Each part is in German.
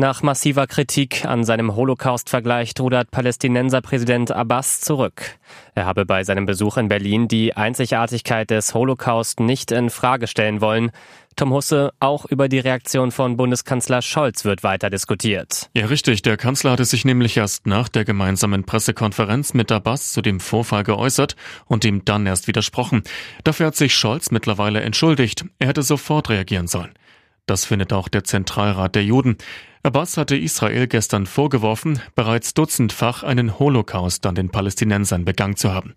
Nach massiver Kritik an seinem Holocaust-Vergleich rudert Palästinenser-Präsident Abbas zurück. Er habe bei seinem Besuch in Berlin die Einzigartigkeit des Holocaust nicht in Frage stellen wollen. Tom Husse, auch über die Reaktion von Bundeskanzler Scholz wird weiter diskutiert. Ja, richtig. Der Kanzler hatte sich nämlich erst nach der gemeinsamen Pressekonferenz mit Abbas zu dem Vorfall geäußert und ihm dann erst widersprochen. Dafür hat sich Scholz mittlerweile entschuldigt. Er hätte sofort reagieren sollen. Das findet auch der Zentralrat der Juden. Abbas hatte Israel gestern vorgeworfen, bereits dutzendfach einen Holocaust an den Palästinensern begangen zu haben.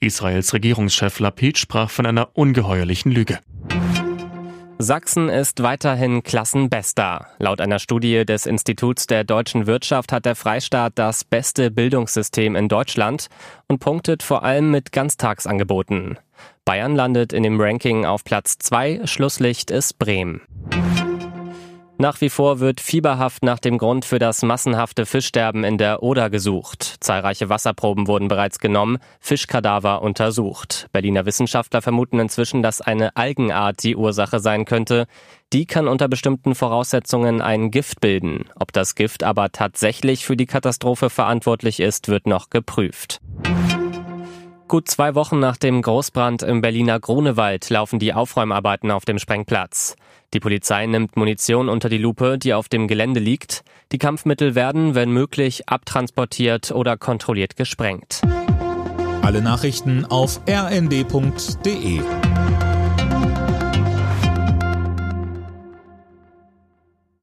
Israels Regierungschef Lapid sprach von einer ungeheuerlichen Lüge. Sachsen ist weiterhin Klassenbester. Laut einer Studie des Instituts der deutschen Wirtschaft hat der Freistaat das beste Bildungssystem in Deutschland und punktet vor allem mit Ganztagsangeboten. Bayern landet in dem Ranking auf Platz 2, Schlusslicht ist Bremen. Nach wie vor wird fieberhaft nach dem Grund für das massenhafte Fischsterben in der Oder gesucht. Zahlreiche Wasserproben wurden bereits genommen, Fischkadaver untersucht. Berliner Wissenschaftler vermuten inzwischen, dass eine Algenart die Ursache sein könnte. Die kann unter bestimmten Voraussetzungen ein Gift bilden. Ob das Gift aber tatsächlich für die Katastrophe verantwortlich ist, wird noch geprüft. Gut zwei Wochen nach dem Großbrand im Berliner Grunewald laufen die Aufräumarbeiten auf dem Sprengplatz. Die Polizei nimmt Munition unter die Lupe, die auf dem Gelände liegt. Die Kampfmittel werden, wenn möglich, abtransportiert oder kontrolliert gesprengt. Alle Nachrichten auf rnd.de